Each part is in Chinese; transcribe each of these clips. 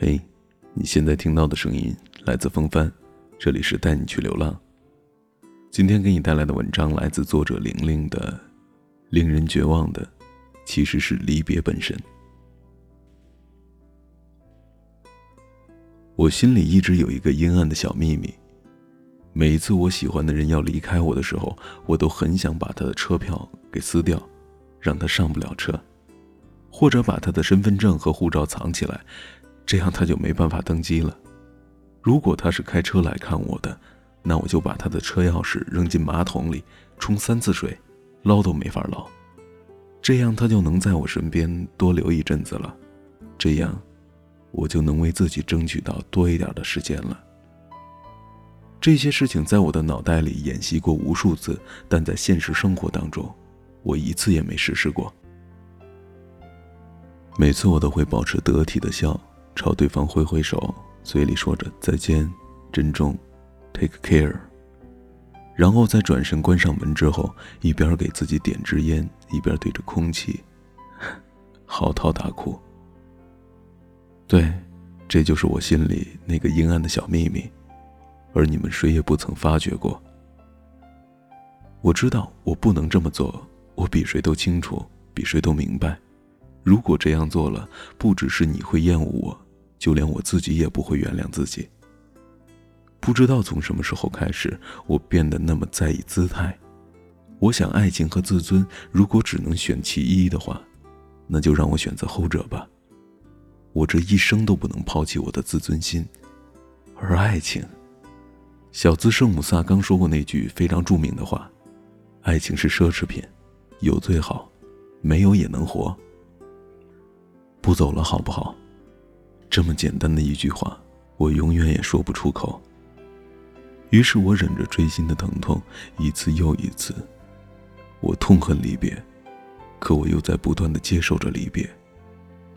嘿，你现在听到的声音来自风帆，这里是带你去流浪。今天给你带来的文章来自作者玲玲的，《令人绝望的其实是离别本身》。我心里一直有一个阴暗的小秘密，每一次我喜欢的人要离开我的时候，我都很想把他的车票给撕掉，让他上不了车，或者把他的身份证和护照藏起来。这样他就没办法登机了。如果他是开车来看我的，那我就把他的车钥匙扔进马桶里，冲三次水，捞都没法捞。这样他就能在我身边多留一阵子了。这样，我就能为自己争取到多一点的时间了。这些事情在我的脑袋里演习过无数次，但在现实生活当中，我一次也没实施过。每次我都会保持得体的笑。朝对方挥挥手，嘴里说着再见，珍重，take care。然后在转身关上门之后，一边给自己点支烟，一边对着空气嚎啕大哭。对，这就是我心里那个阴暗的小秘密，而你们谁也不曾发觉过。我知道我不能这么做，我比谁都清楚，比谁都明白，如果这样做了，不只是你会厌恶我。就连我自己也不会原谅自己。不知道从什么时候开始，我变得那么在意姿态。我想，爱情和自尊，如果只能选其一的话，那就让我选择后者吧。我这一生都不能抛弃我的自尊心。而爱情，小资圣母萨刚说过那句非常著名的话：“爱情是奢侈品，有最好，没有也能活。”不走了，好不好？这么简单的一句话，我永远也说不出口。于是我忍着锥心的疼痛，一次又一次。我痛恨离别，可我又在不断的接受着离别，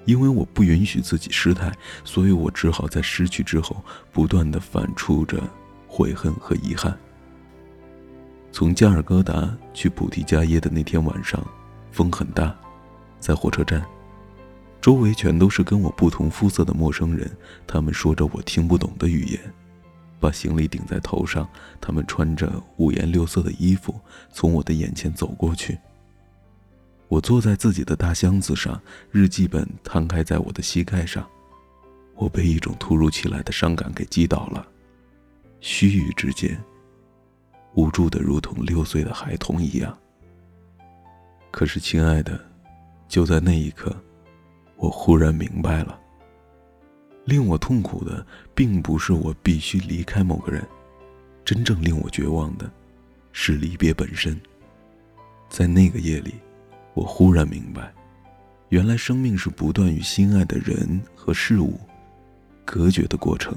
因为我不允许自己失态，所以我只好在失去之后，不断的反刍着悔恨和遗憾。从加尔各答去普提加耶的那天晚上，风很大，在火车站。周围全都是跟我不同肤色的陌生人，他们说着我听不懂的语言，把行李顶在头上。他们穿着五颜六色的衣服，从我的眼前走过去。我坐在自己的大箱子上，日记本摊开在我的膝盖上。我被一种突如其来的伤感给击倒了，须臾之间，无助的如同六岁的孩童一样。可是，亲爱的，就在那一刻。我忽然明白了，令我痛苦的并不是我必须离开某个人，真正令我绝望的，是离别本身。在那个夜里，我忽然明白，原来生命是不断与心爱的人和事物隔绝的过程。